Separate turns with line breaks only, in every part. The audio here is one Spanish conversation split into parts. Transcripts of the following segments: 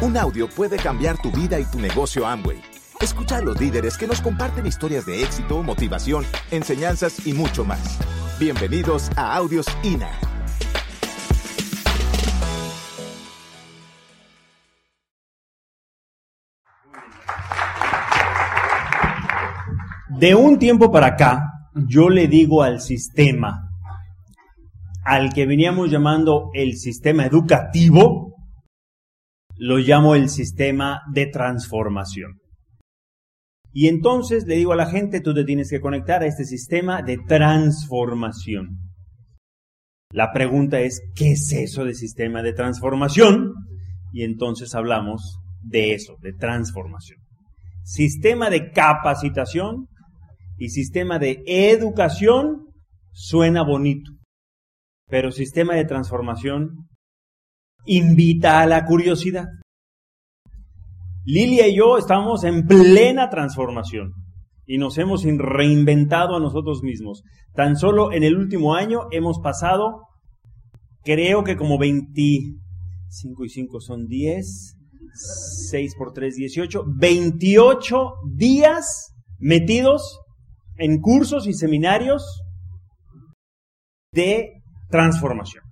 Un audio puede cambiar tu vida y tu negocio Amway. Escucha a los líderes que nos comparten historias de éxito, motivación, enseñanzas y mucho más. Bienvenidos a Audios INA.
De un tiempo para acá, yo le digo al sistema, al que veníamos llamando el sistema educativo, lo llamo el sistema de transformación. Y entonces le digo a la gente, tú te tienes que conectar a este sistema de transformación. La pregunta es, ¿qué es eso de sistema de transformación? Y entonces hablamos de eso, de transformación. Sistema de capacitación y sistema de educación suena bonito, pero sistema de transformación invita a la curiosidad. Lilia y yo estamos en plena transformación y nos hemos reinventado a nosotros mismos. Tan solo en el último año hemos pasado, creo que como 25 y 5 son 10, 6 por 3, 18, 28 días metidos en cursos y seminarios de transformación,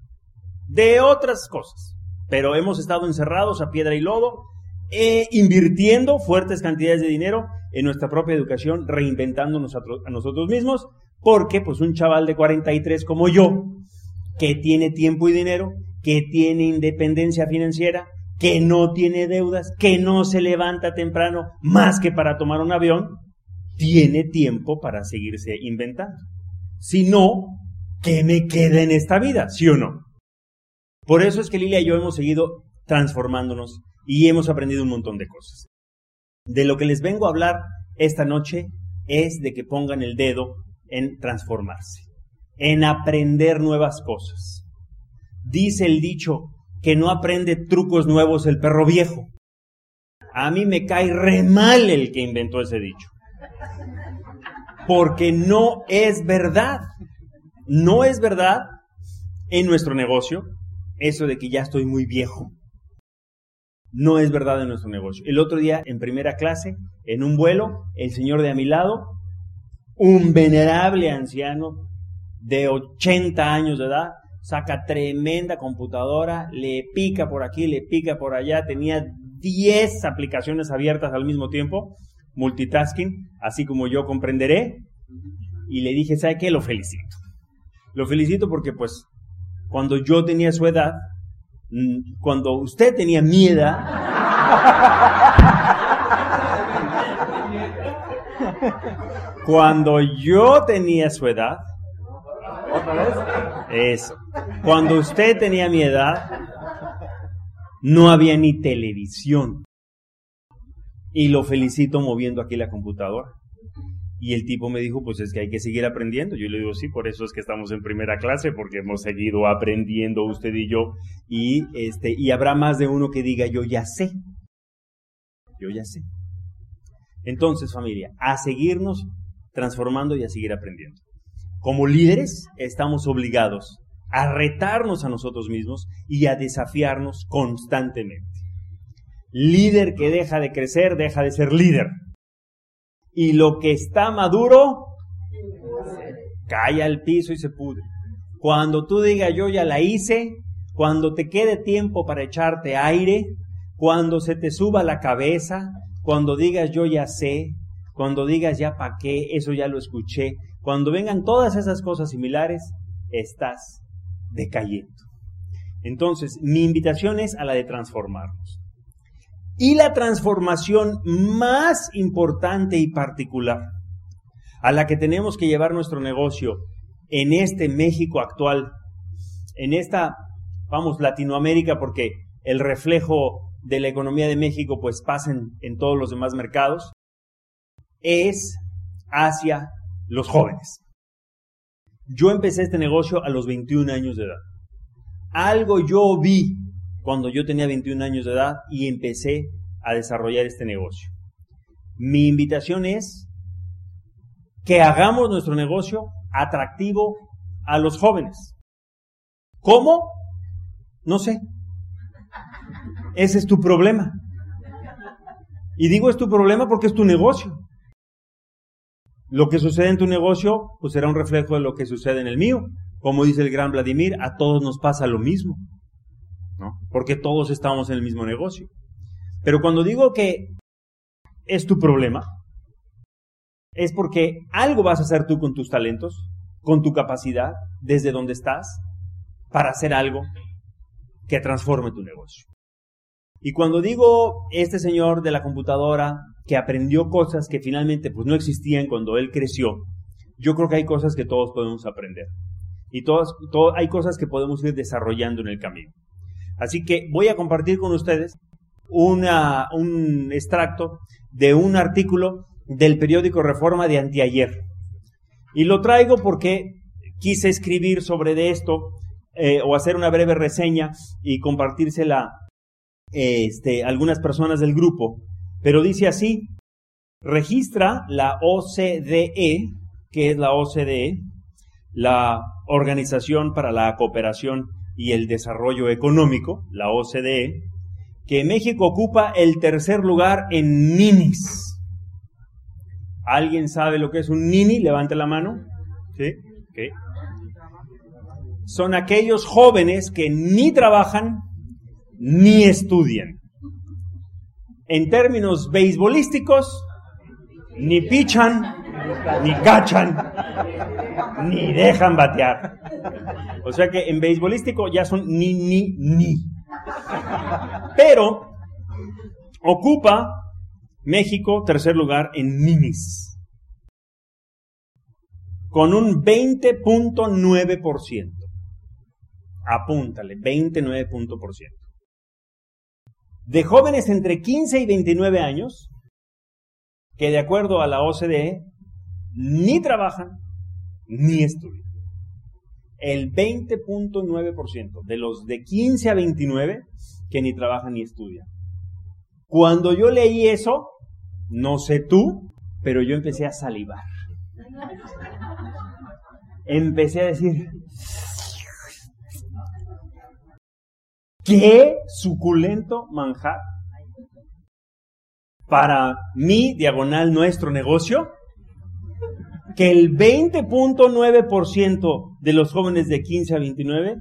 de otras cosas. Pero hemos estado encerrados a piedra y lodo, eh, invirtiendo fuertes cantidades de dinero en nuestra propia educación, reinventándonos a, a nosotros mismos, porque pues un chaval de 43 como yo, que tiene tiempo y dinero, que tiene independencia financiera, que no tiene deudas, que no se levanta temprano más que para tomar un avión, tiene tiempo para seguirse inventando. Si no, ¿qué me queda en esta vida? ¿Sí o no? Por eso es que Lilia y yo hemos seguido transformándonos y hemos aprendido un montón de cosas. De lo que les vengo a hablar esta noche es de que pongan el dedo en transformarse, en aprender nuevas cosas. Dice el dicho que no aprende trucos nuevos el perro viejo. A mí me cae re mal el que inventó ese dicho porque no es verdad. No es verdad en nuestro negocio eso de que ya estoy muy viejo. No es verdad en nuestro negocio. El otro día, en primera clase, en un vuelo, el señor de a mi lado, un venerable anciano de 80 años de edad, saca tremenda computadora, le pica por aquí, le pica por allá, tenía 10 aplicaciones abiertas al mismo tiempo multitasking, así como yo comprenderé. Y le dije, ¿sabe qué? Lo felicito. Lo felicito porque pues cuando yo tenía su edad, mm, cuando usted tenía mi edad, cuando yo tenía su edad, ¿otra vez? Eso. Cuando usted tenía mi edad, no había ni televisión y lo felicito moviendo aquí la computadora. Y el tipo me dijo, pues es que hay que seguir aprendiendo. Yo le digo, sí, por eso es que estamos en primera clase, porque hemos seguido aprendiendo usted y yo. Y, este, y habrá más de uno que diga, yo ya sé. Yo ya sé. Entonces, familia, a seguirnos transformando y a seguir aprendiendo. Como líderes, estamos obligados a retarnos a nosotros mismos y a desafiarnos constantemente. Líder que deja de crecer, deja de ser líder. Y lo que está maduro, cae al piso y se pudre. Cuando tú digas yo ya la hice, cuando te quede tiempo para echarte aire, cuando se te suba la cabeza, cuando digas yo ya sé, cuando digas ya pa' qué, eso ya lo escuché, cuando vengan todas esas cosas similares, estás decayendo. Entonces, mi invitación es a la de transformarnos. Y la transformación más importante y particular a la que tenemos que llevar nuestro negocio en este México actual, en esta, vamos, Latinoamérica, porque el reflejo de la economía de México pues pasa en, en todos los demás mercados, es hacia los jóvenes. Yo empecé este negocio a los 21 años de edad. Algo yo vi cuando yo tenía 21 años de edad y empecé a desarrollar este negocio. Mi invitación es que hagamos nuestro negocio atractivo a los jóvenes. ¿Cómo? No sé. Ese es tu problema. Y digo es tu problema porque es tu negocio. Lo que sucede en tu negocio, pues será un reflejo de lo que sucede en el mío. Como dice el gran Vladimir, a todos nos pasa lo mismo. Porque todos estamos en el mismo negocio. Pero cuando digo que es tu problema, es porque algo vas a hacer tú con tus talentos, con tu capacidad, desde donde estás, para hacer algo que transforme tu negocio. Y cuando digo este señor de la computadora que aprendió cosas que finalmente pues no existían cuando él creció, yo creo que hay cosas que todos podemos aprender. Y todas, hay cosas que podemos ir desarrollando en el camino. Así que voy a compartir con ustedes un extracto de un artículo del periódico Reforma de anteayer. Y lo traigo porque quise escribir sobre esto eh, o hacer una breve reseña y compartírsela este, algunas personas del grupo. Pero dice así, registra la OCDE, que es la OCDE, la Organización para la Cooperación y el Desarrollo Económico, la OCDE, que México ocupa el tercer lugar en ninis. ¿Alguien sabe lo que es un nini? Levante la mano. Son aquellos jóvenes que ni trabajan ni estudian. En términos beisbolísticos, ni pichan, ni cachan, ni dejan batear. O sea que en beisbolístico ya son ni, ni, ni. Pero ocupa México tercer lugar en ninis. Con un 20.9%. Apúntale, 29%. De jóvenes entre 15 y 29 años, que de acuerdo a la OCDE, ni trabajan ni estudian. El 20.9% de los de 15 a 29 que ni trabajan ni estudian. Cuando yo leí eso, no sé tú, pero yo empecé a salivar. Empecé a decir, qué suculento manjar para mi diagonal nuestro negocio que el 20.9% de los jóvenes de 15 a 29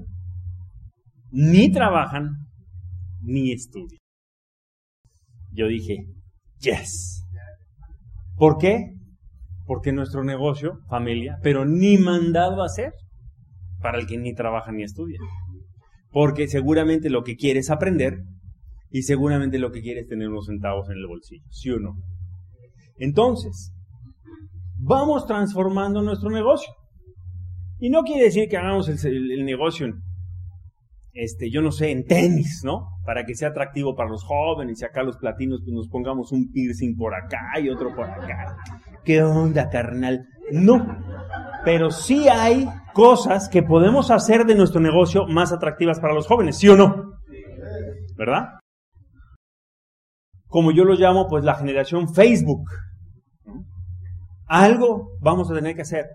ni trabajan ni estudian. Yo dije, yes. ¿Por qué? Porque nuestro negocio, familia, pero ni mandado a hacer para el que ni trabaja ni estudia. Porque seguramente lo que quiere es aprender y seguramente lo que quiere es tener unos centavos en el bolsillo, ¿sí o no? Entonces, vamos transformando nuestro negocio. Y no quiere decir que hagamos el, negocio este, yo no sé, en tenis, ¿no? Para que sea atractivo para los jóvenes y acá los platinos pues nos pongamos un piercing por acá y otro por acá. ¿Qué onda, carnal? No. Pero sí hay cosas que podemos hacer de nuestro negocio más atractivas para los jóvenes, ¿sí o no? ¿Verdad? Como yo lo llamo, pues la generación Facebook. Algo vamos a tener que hacer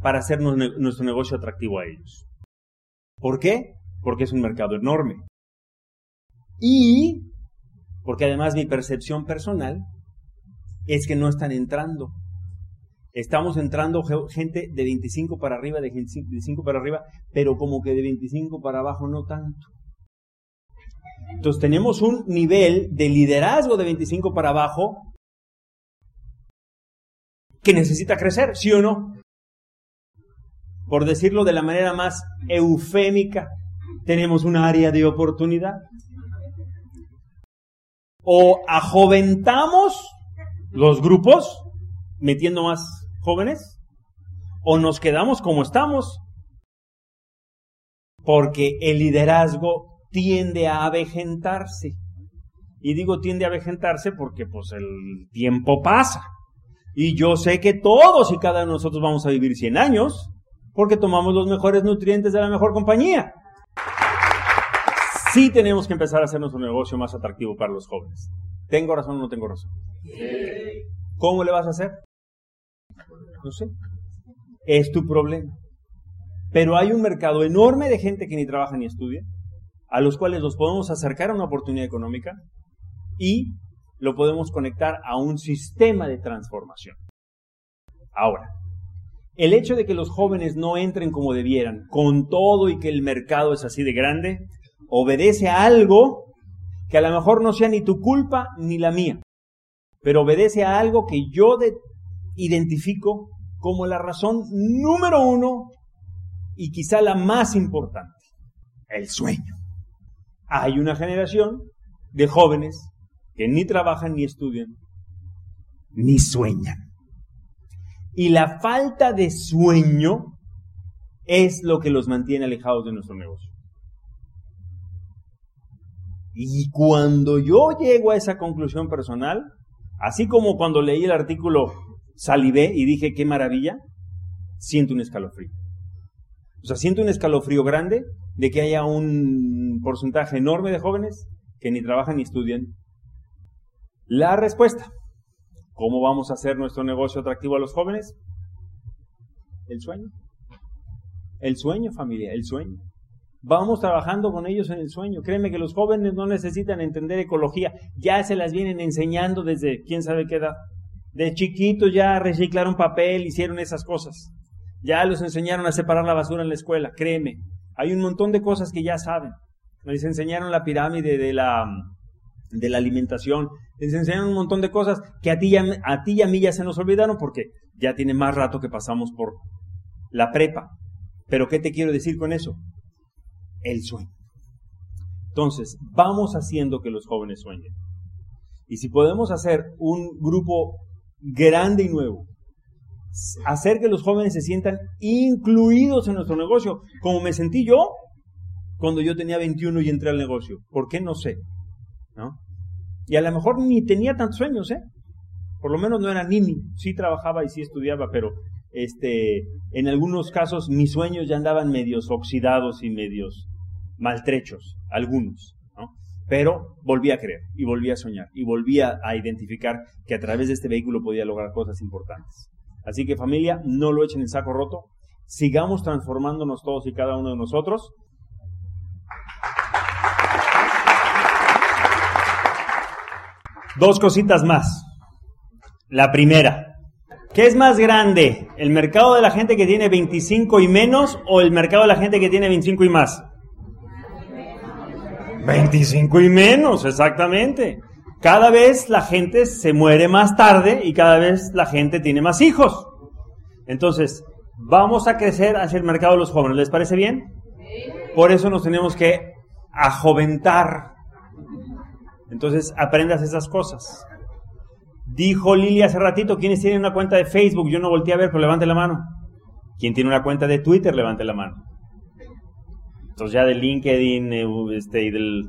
para hacer nuestro negocio atractivo a ellos. ¿Por qué? Porque es un mercado enorme. Y porque además mi percepción personal es que no están entrando Estamos entrando gente de 25 para arriba, de 25 para arriba, pero como que de 25 para abajo no tanto. Entonces tenemos un nivel de liderazgo de 25 para abajo que necesita crecer, ¿sí o no? Por decirlo de la manera más eufémica, tenemos un área de oportunidad. O ajoventamos los grupos, metiendo más jóvenes? ¿O nos quedamos como estamos? Porque el liderazgo tiende a avejentarse. Y digo tiende a avejentarse porque pues el tiempo pasa. Y yo sé que todos y cada uno de nosotros vamos a vivir 100 años porque tomamos los mejores nutrientes de la mejor compañía. Sí tenemos que empezar a hacer nuestro negocio más atractivo para los jóvenes. ¿Tengo razón o no tengo razón? ¿Cómo le vas a hacer? No sé. Es tu problema. Pero hay un mercado enorme de gente que ni trabaja ni estudia. a los cuales los podemos acercar a una oportunidad económica y lo podemos conectar a un sistema de transformación. Ahora, el hecho de que los jóvenes no entren como debieran, con todo y que el mercado es así de grande, obedece a algo que a lo mejor no sea ni tu culpa ni la mía, pero obedece a algo que yo identifico como la razón número uno y quizá la más importante, el sueño. Hay una generación de jóvenes que ni trabajan ni estudian, ni sueñan. Y la falta de sueño es lo que los mantiene alejados de nuestro negocio. Y cuando yo llego a esa conclusión personal, así como cuando leí el artículo salivé y dije, qué maravilla, siento un escalofrío. O sea, siento un escalofrío grande de que haya un porcentaje enorme de jóvenes que ni trabajan ni estudian. La respuesta, ¿cómo vamos a hacer nuestro negocio atractivo a los jóvenes? El sueño. El sueño, familia, el sueño. Vamos trabajando con ellos en el sueño. Créeme que los jóvenes no necesitan entender ecología, ya se las vienen enseñando desde quién sabe qué edad. De chiquitos ya reciclaron papel, hicieron esas cosas. Ya los enseñaron a separar la basura en la escuela, créeme. Hay un montón de cosas que ya saben. Les enseñaron la pirámide de la, de la alimentación. Les enseñaron un montón de cosas que a ti, a ti y a mí ya se nos olvidaron porque ya tiene más rato que pasamos por la prepa. Pero ¿qué te quiero decir con eso? el sueño. Entonces, vamos haciendo que los jóvenes sueñen. Y si podemos hacer un grupo grande y nuevo, hacer que los jóvenes se sientan incluidos en nuestro negocio, como me sentí yo cuando yo tenía 21 y entré al negocio. ¿Por qué? No sé. Y a lo mejor ni tenía tantos sueños, ¿eh? Por lo menos no era niño. Sí trabajaba y sí estudiaba, pero este, en algunos casos mis sueños ya andaban medios oxidados y medios maltrechos, algunos, ¿no? Pero volví a creer y volví a soñar y volví a, identificar que a través de este vehículo podía lograr cosas importantes. Así que familia, no lo echen en saco roto, sigamos transformándonos todos y cada uno de nosotros. Dos cositas más. La primera, ¿qué es más grande? ¿El mercado de la gente que tiene 25 y menos o el mercado de la gente que tiene 25 y más? 25 y menos, exactamente. Cada vez la gente se muere más tarde y cada vez la gente tiene más hijos. Entonces, vamos a crecer hacia el mercado de los jóvenes. ¿Les parece bien? Por eso nos tenemos que ajoventar. Entonces, aprendas esas cosas. Dijo Lili hace ratito, ¿quiénes tienen una cuenta de Facebook? Yo no volteé a ver, pero levante la mano. ¿Quién tiene una cuenta de Twitter? Levante la mano. Entonces ya de LinkedIn eh, este, y del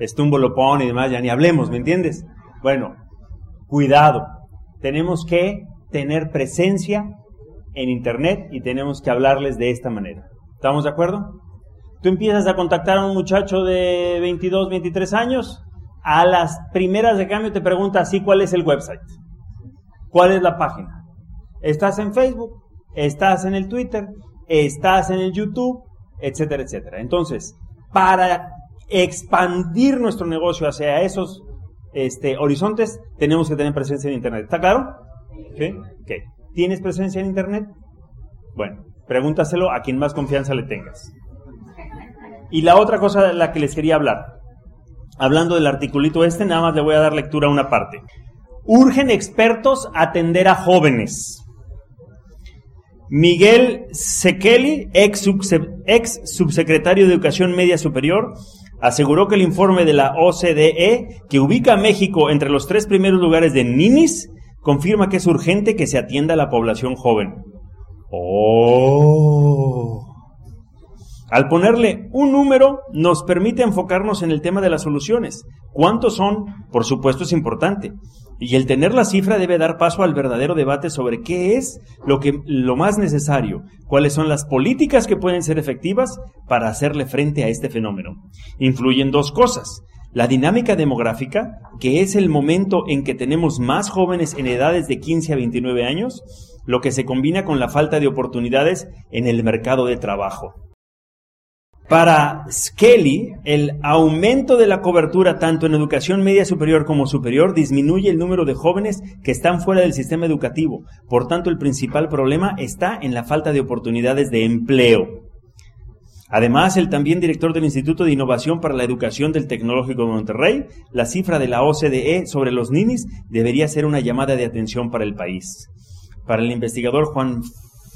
Stumbolopón y demás, ya ni hablemos, ¿me entiendes? Bueno, cuidado. Tenemos que tener presencia en Internet y tenemos que hablarles de esta manera. ¿Estamos de acuerdo? Tú empiezas a contactar a un muchacho de 22, 23 años, a las primeras de cambio te pregunta así cuál es el website, cuál es la página. ¿Estás en Facebook? ¿Estás en el Twitter? ¿Estás en el YouTube? etcétera, etcétera. Entonces, para expandir nuestro negocio hacia esos este, horizontes, tenemos que tener presencia en Internet. ¿Está claro? ¿Sí? ¿Tienes presencia en Internet? Bueno, pregúntaselo a quien más confianza le tengas. Y la otra cosa de la que les quería hablar, hablando del articulito este, nada más le voy a dar lectura a una parte. Urgen expertos atender a jóvenes. Miguel Sekeli, ex, subsecretario de Educación Media Superior, aseguró que el informe de la OCDE, que ubica a México entre los tres primeros lugares de NINIS, confirma que es urgente que se atienda a la población joven. Oh. Al ponerle un número, nos permite enfocarnos en el tema de las soluciones. ¿Cuántos son? Por supuesto es importante. Y el tener la cifra debe dar paso al verdadero debate sobre qué es lo, que, lo más necesario, cuáles son las políticas que pueden ser efectivas para hacerle frente a este fenómeno. Influyen dos cosas. La dinámica demográfica, que es el momento en que tenemos más jóvenes en edades de 15 a 29 años, lo que se combina con la falta de oportunidades en el mercado de trabajo. Para Skelly, el aumento de la cobertura tanto en educación media superior como superior disminuye el número de jóvenes que están fuera del sistema educativo. Por tanto, el principal problema está en la falta de oportunidades de empleo. Además, el también director del Instituto de Innovación para la Educación del Tecnológico de Monterrey, la cifra de la OCDE sobre los ninis debería ser una llamada de atención para el país. Para el investigador Juan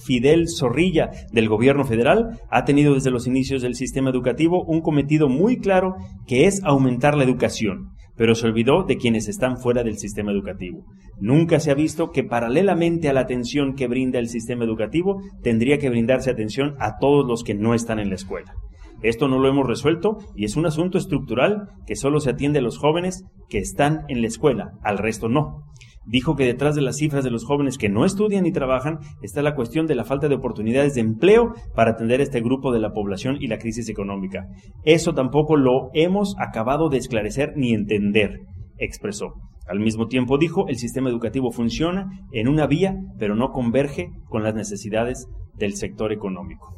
Fidel Zorrilla del gobierno federal ha tenido desde los inicios del sistema educativo un cometido muy claro que es aumentar la educación, pero se olvidó de quienes están fuera del sistema educativo. Nunca se ha visto que paralelamente a la atención que brinda el sistema educativo, tendría que brindarse atención a todos los que no están en la escuela. Esto no lo hemos resuelto y es un asunto estructural que solo se atiende a los jóvenes que están en la escuela, al resto no dijo que detrás de las cifras de los jóvenes que no estudian ni trabajan está la cuestión de la falta de oportunidades de empleo para atender a este grupo de la población y la crisis económica. Eso tampoco lo hemos acabado de esclarecer ni entender, expresó. Al mismo tiempo dijo, el sistema educativo funciona en una vía, pero no converge con las necesidades del sector económico.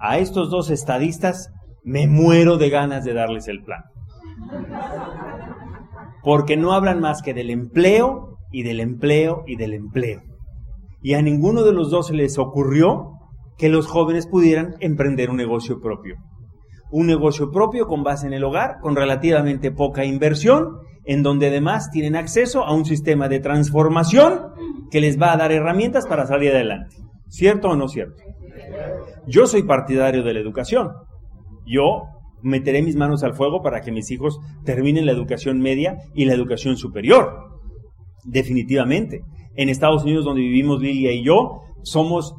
A estos dos estadistas me muero de ganas de darles el plan porque no hablan más que del empleo y del empleo y del empleo. Y a ninguno de los dos se les ocurrió que los jóvenes pudieran emprender un negocio propio. Un negocio propio con base en el hogar, con relativamente poca inversión, en donde además tienen acceso a un sistema de transformación que les va a dar herramientas para salir adelante. ¿Cierto o no cierto? Yo soy partidario de la educación. Yo meteré mis manos al fuego para que mis hijos terminen la educación media y la educación superior. Definitivamente. En Estados Unidos, donde vivimos Lilia y yo, somos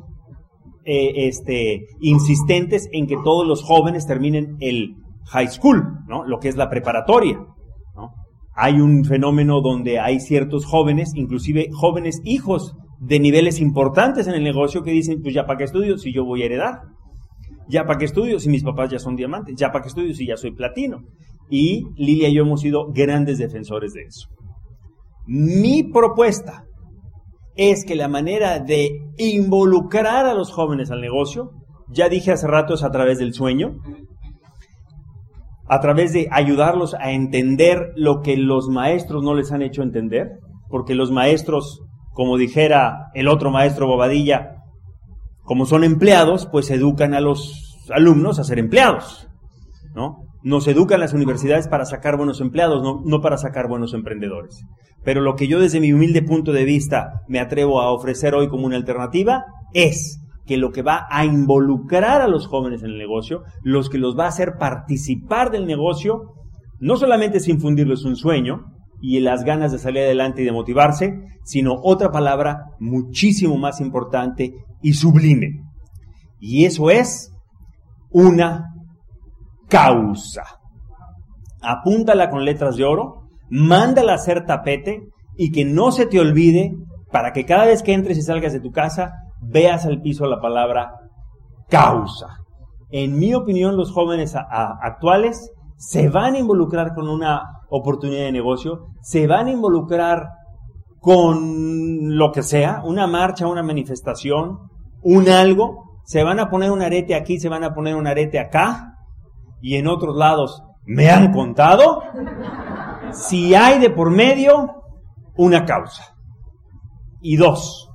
eh, este, insistentes en que todos los jóvenes terminen el high school, ¿no? lo que es la preparatoria. Hay un fenómeno donde hay ciertos jóvenes, inclusive jóvenes hijos de niveles importantes en el negocio, que dicen, pues ya para qué estudio si yo voy a heredar. Ya para qué estudio si mis papás ya son diamantes, ya para qué estudio si ya soy platino. Y Lilia y yo hemos sido grandes defensores de eso. Mi propuesta es que la manera de involucrar a los jóvenes al negocio, ya dije hace rato, es a través del sueño, a través de ayudarlos a entender lo que los maestros no les han hecho entender, porque los maestros, como dijera el otro maestro Bobadilla, como son empleados, pues educan a los alumnos a ser empleados, ¿no? Nos educan las universidades para sacar buenos empleados, no, para sacar buenos emprendedores. Pero lo que yo desde mi humilde punto de vista me atrevo a ofrecer hoy como una alternativa es que lo que va a involucrar a los jóvenes en el negocio, los que los va a hacer participar del negocio, no solamente es infundirles un sueño y las ganas de salir adelante y de motivarse, sino otra palabra muchísimo más importante y sublime. Y eso es una causa. Apúntala con letras de oro, mándala a hacer tapete y que no se te olvide para que cada vez que entres y salgas de tu casa veas al piso la palabra causa. En mi opinión, los jóvenes actuales se van a involucrar con una oportunidad de negocio, se van a involucrar con lo que sea, una marcha, una manifestación, un algo, se van a poner un arete aquí, se van a poner un arete acá, y en otros lados me han contado, si hay de por medio una causa. Y dos,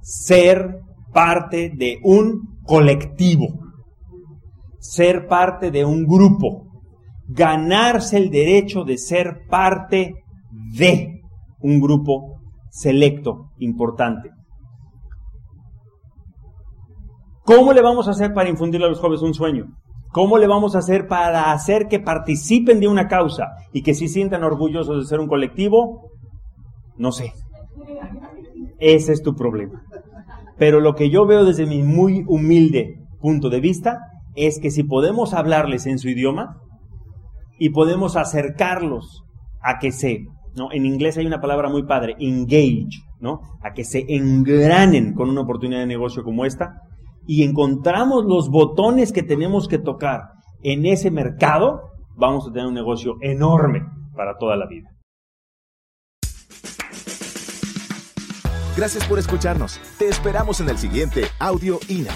ser parte de un colectivo, ser parte de un grupo, ganarse el derecho de ser parte de un grupo selecto, importante. ¿Cómo le vamos a hacer para infundirle a los jóvenes un sueño? ¿Cómo le vamos a hacer para hacer que participen de una causa y que sí sientan orgullosos de ser un colectivo? No sé. Ese es tu problema. Pero lo que yo veo desde mi muy humilde punto de vista es que si podemos hablarles en su idioma y podemos acercarlos a que se ¿no? En inglés hay una palabra muy padre, engage, ¿no? A que se engranen con una oportunidad de negocio como esta y encontramos los botones que tenemos que tocar en ese mercado, vamos a tener un negocio enorme para toda la vida.
Gracias por escucharnos. Te esperamos en el siguiente Audio INA.